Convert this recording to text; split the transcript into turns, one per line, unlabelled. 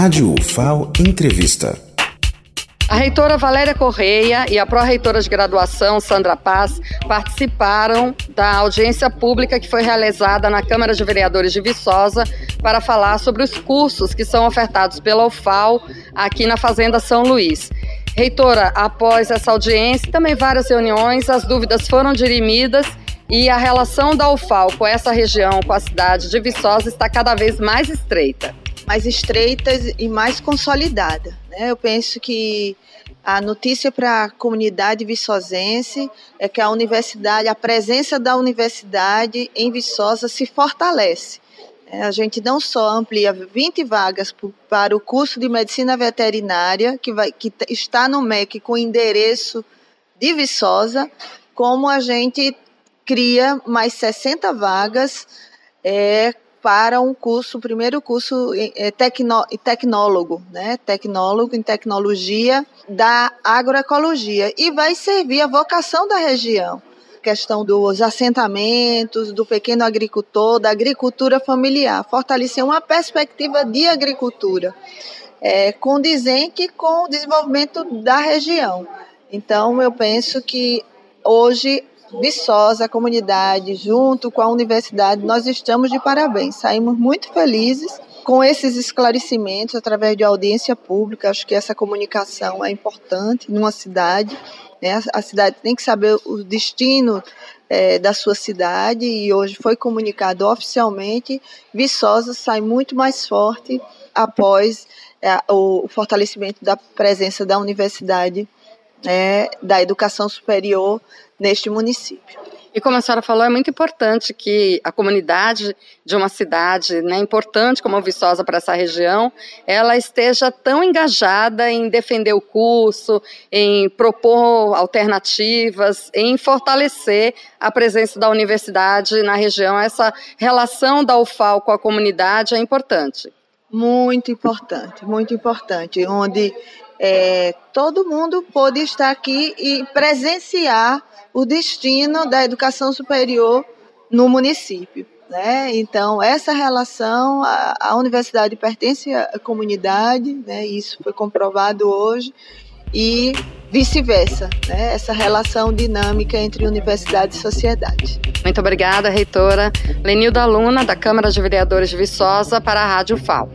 Rádio UFAO Entrevista.
A reitora Valéria Correia e a pró-reitora de graduação, Sandra Paz, participaram da audiência pública que foi realizada na Câmara de Vereadores de Viçosa para falar sobre os cursos que são ofertados pela UFAO aqui na Fazenda São Luís. Reitora, após essa audiência e também várias reuniões, as dúvidas foram dirimidas e a relação da UFAO com essa região, com a cidade de Viçosa, está cada vez mais estreita.
Mais estreita e mais consolidada. Né? Eu penso que a notícia para a comunidade viçosense é que a universidade, a presença da universidade em Viçosa se fortalece. É, a gente não só amplia 20 vagas para o curso de medicina veterinária, que, vai, que está no MEC com endereço de Viçosa, como a gente cria mais 60 vagas é, para um curso, primeiro curso é, tecno, tecnólogo, né? Tecnólogo em tecnologia da agroecologia e vai servir a vocação da região. Questão dos assentamentos, do pequeno agricultor, da agricultura familiar, fortalecer uma perspectiva de agricultura é, condizente com o desenvolvimento da região. Então, eu penso que hoje Viçosa, a comunidade, junto com a universidade, nós estamos de parabéns. Saímos muito felizes com esses esclarecimentos através de audiência pública. Acho que essa comunicação é importante numa cidade. Né? A cidade tem que saber o destino é, da sua cidade e hoje foi comunicado oficialmente. Viçosa sai muito mais forte após é, o fortalecimento da presença da universidade é, da educação superior neste município.
E como a senhora falou, é muito importante que a comunidade de uma cidade, né, importante como Viçosa para essa região, ela esteja tão engajada em defender o curso, em propor alternativas, em fortalecer a presença da universidade na região. Essa relação da UFAL com a comunidade é importante.
Muito importante, muito importante, onde é, todo mundo pôde estar aqui e presenciar o destino da educação superior no município. Né? Então, essa relação, a, a, universidade pertence à comunidade, né? isso foi comprovado hoje, e vice-versa, né? essa relação dinâmica entre universidade e sociedade.
Muito obrigada, reitora Lenilda Luna, da Câmara de Vereadores de Viçosa, para a Rádio FAO.